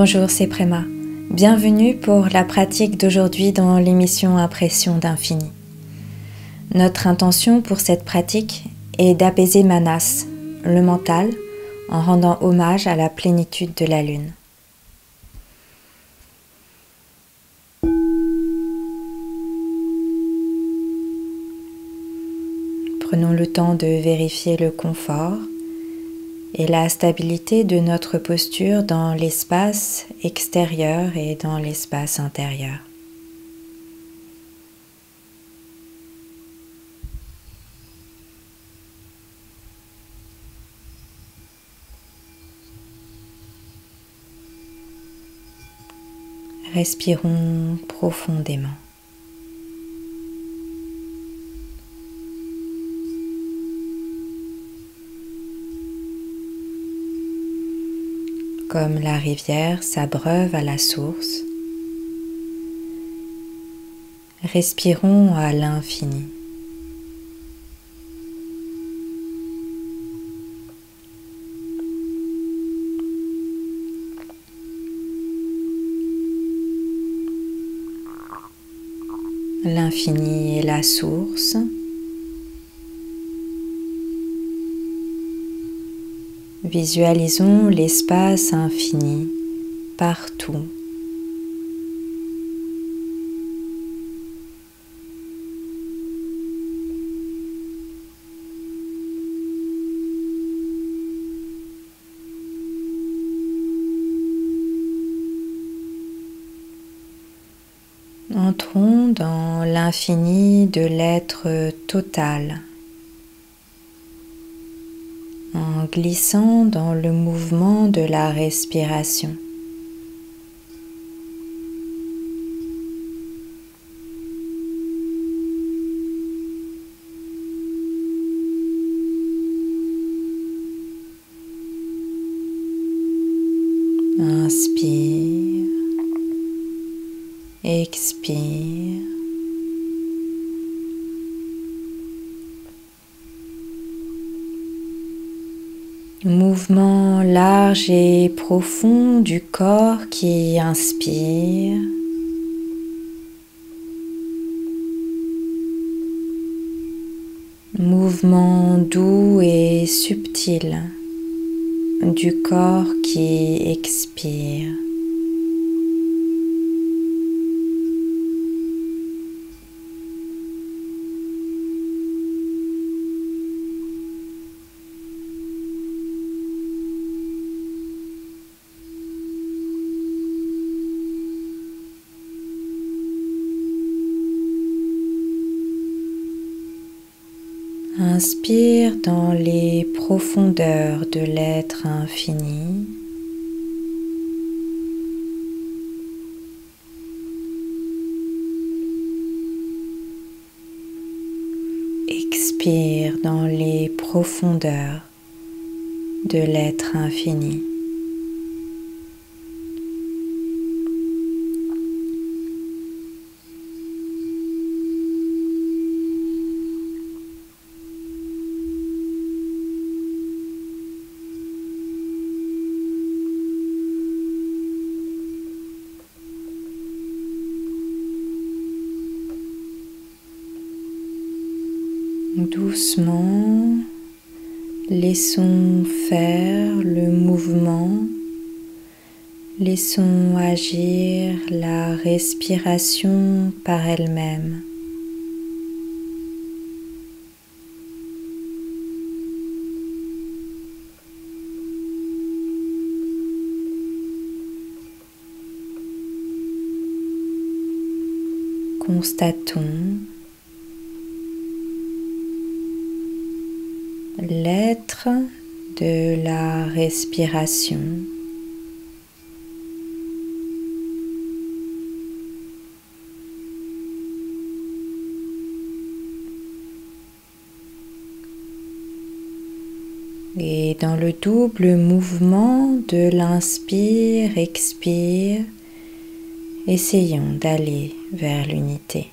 Bonjour, c'est Préma. Bienvenue pour la pratique d'aujourd'hui dans l'émission Impression d'infini. Notre intention pour cette pratique est d'apaiser Manas, le mental, en rendant hommage à la plénitude de la lune. Prenons le temps de vérifier le confort et la stabilité de notre posture dans l'espace extérieur et dans l'espace intérieur. Respirons profondément. Comme la rivière s'abreuve à la source. Respirons à l'infini. L'infini est la source. Visualisons l'espace infini partout. Entrons dans l'infini de l'être total. en glissant dans le mouvement de la respiration. Inspire, expire. Mouvement large et profond du corps qui inspire. Mouvement doux et subtil du corps qui expire. Inspire dans les profondeurs de l'être infini. Expire dans les profondeurs de l'être infini. Doucement, laissons faire le mouvement, laissons agir la respiration par elle-même. Constatons l'être de la respiration. Et dans le double mouvement de l'inspire-expire, essayons d'aller vers l'unité.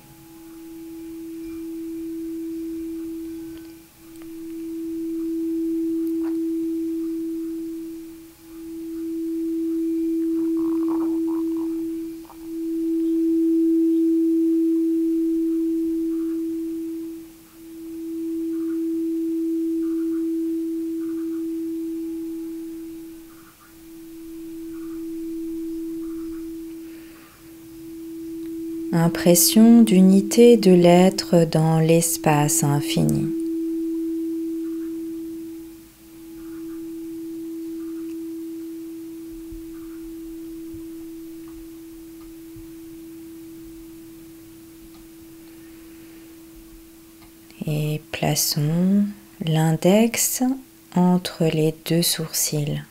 D'unité de l'être dans l'espace infini. Et plaçons l'index entre les deux sourcils.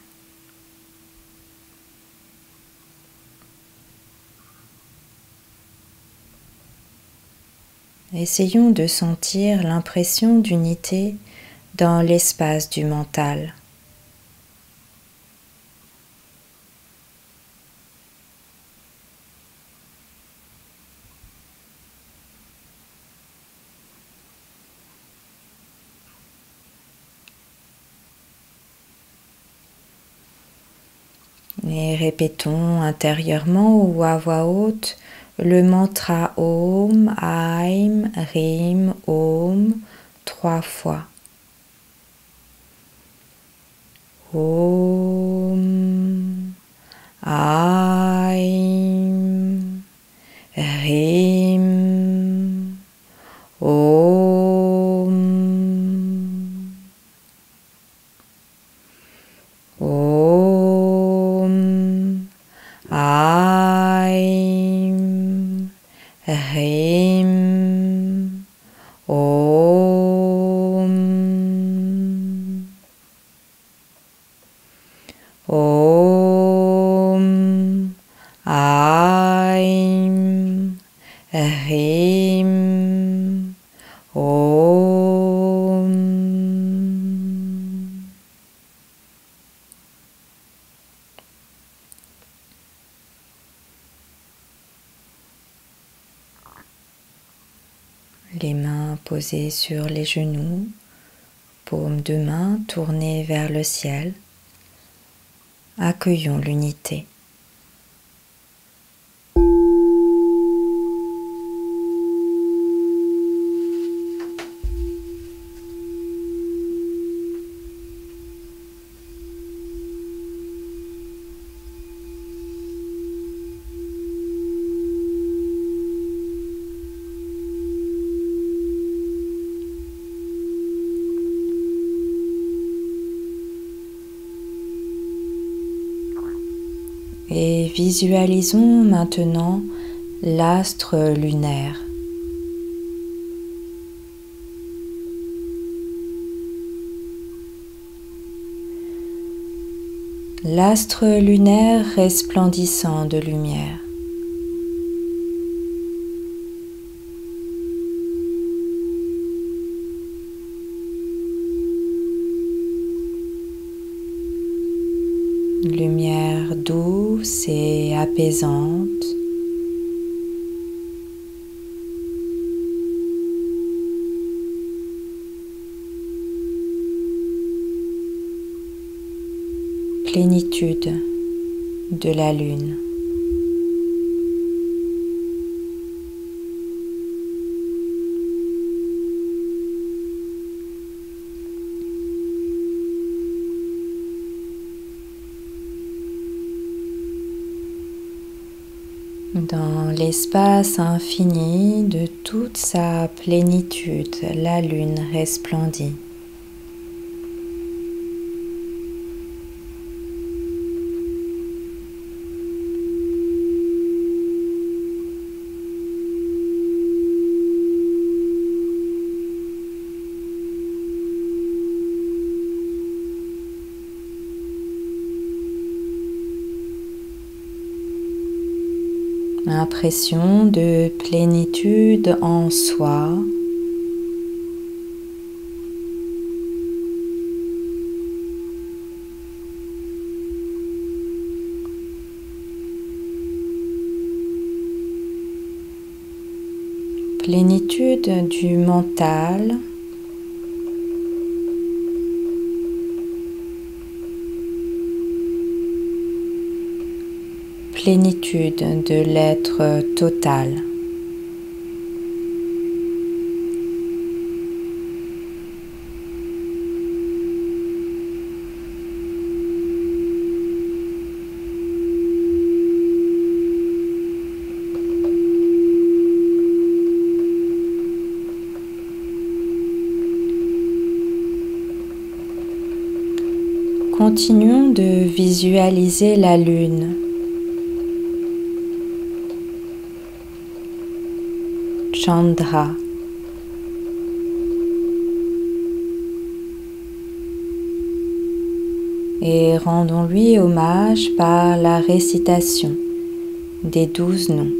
Essayons de sentir l'impression d'unité dans l'espace du mental. Et répétons intérieurement ou à voix haute le mantra Om, Aim, Rim, Om trois fois. Aim, Rim, sur les genoux, paumes de main tournées vers le ciel. Accueillons l'unité. Et visualisons maintenant l'astre lunaire. L'astre lunaire resplendissant de lumière douce et apaisante. Plénitude de la lune. Dans l'espace infini de toute sa plénitude, la lune resplendit. Impression de plénitude en soi. Plénitude du mental. plénitude de l'être total. Continuons de visualiser la lune Chandra. Et rendons-lui hommage par la récitation des douze noms.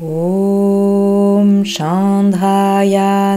Om Chandraya.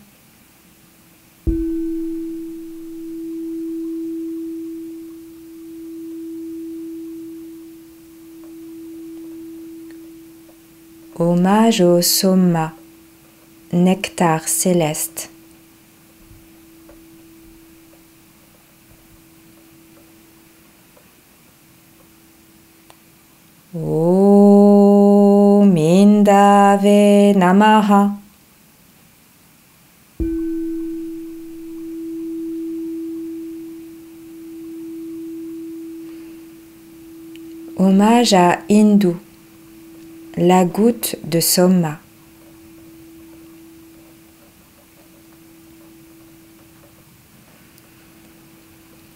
Hommage au Soma, nectar céleste. Om Indave Namaha. Hommage à Hindu, la goutte de Soma.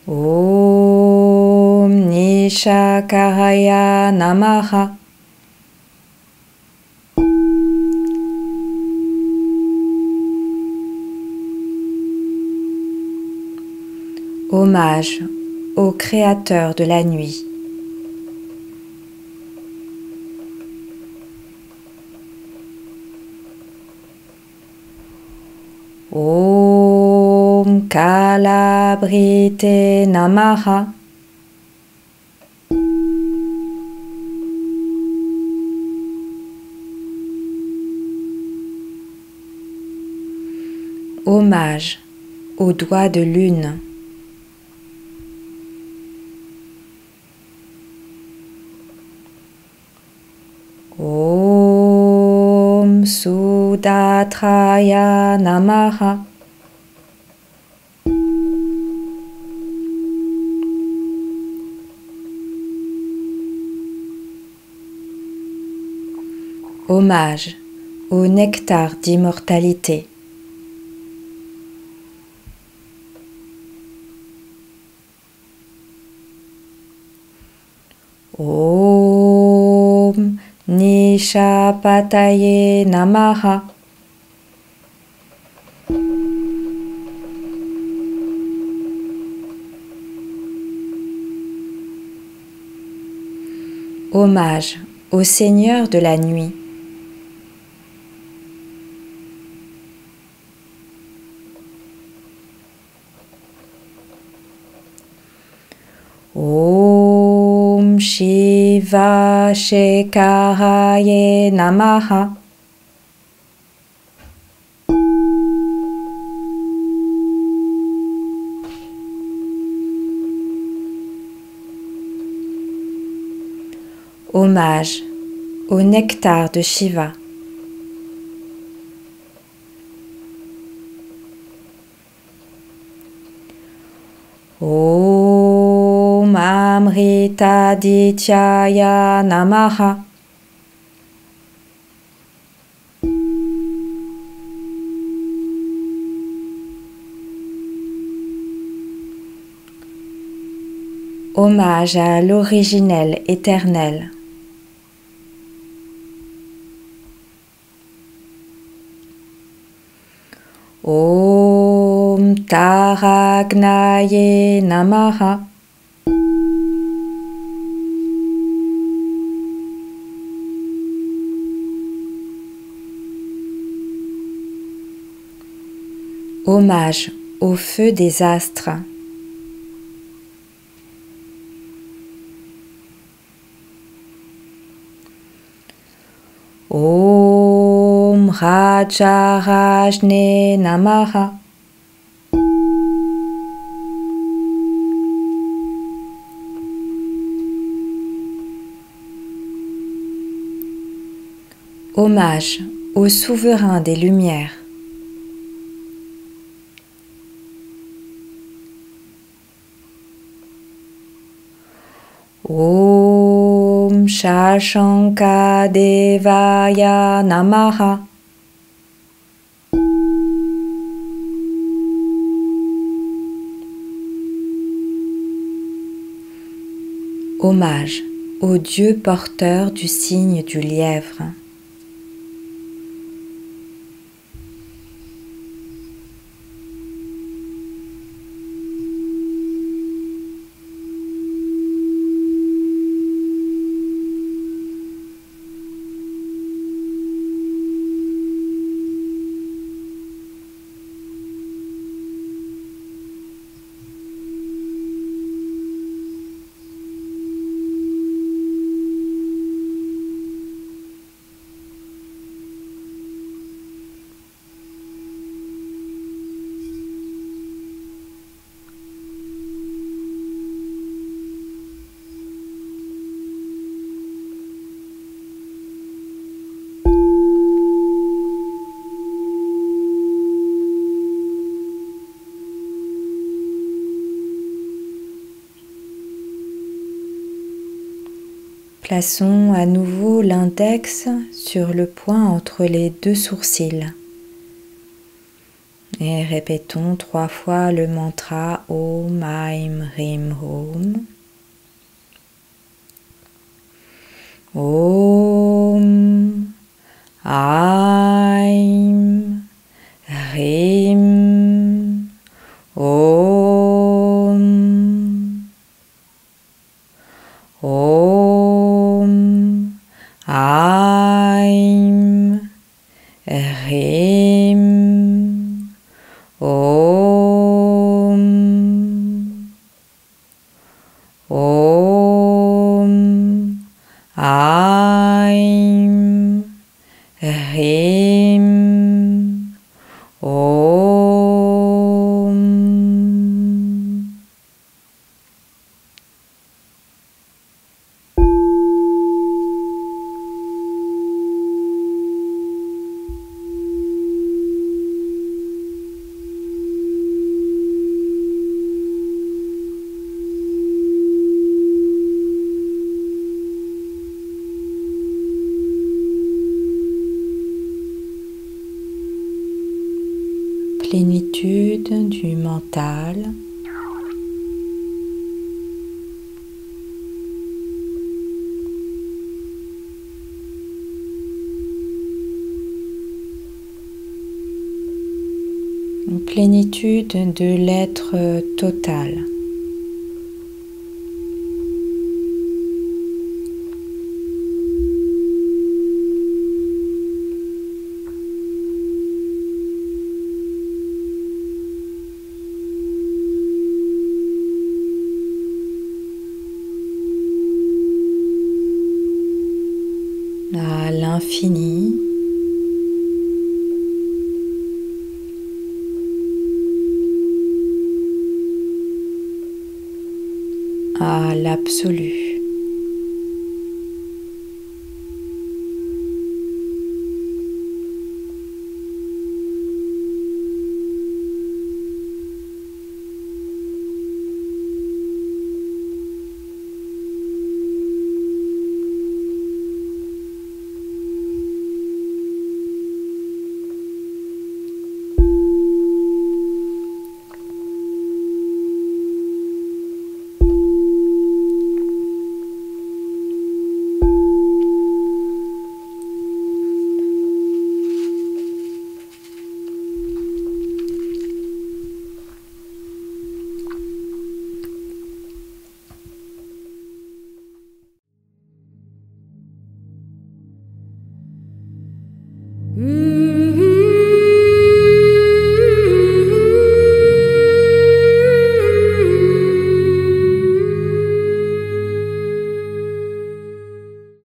Om Nishakaraya Namaha. Hommage au Créateur de la nuit. Om Kalabrite Namaha. Hommage au doigt de lune. Om Hommage au nectar d'immortalité. Om Nishapataye Namaha. Hommage au Seigneur de la nuit. Shiva Shekaraye Namaha. Hommage au nectar de Shiva. Om Amrita Dityaya Namaha. Hommage à l'originel éternel. Om Taragnaye Namaha. Hommage au feu des astres. Om. Hommage au souverain des Lumières. Om Shashanka Devaya Namaha. Hommage au Dieu porteur du signe du lièvre. Plaçons à nouveau l'index sur le point entre les deux sourcils. Et répétons trois fois le mantra Om Aim Rim Om. Om Aim Rim Om. Om Plénitude du mental. Plénitude de l'être total. À l'infini. à l'absolu.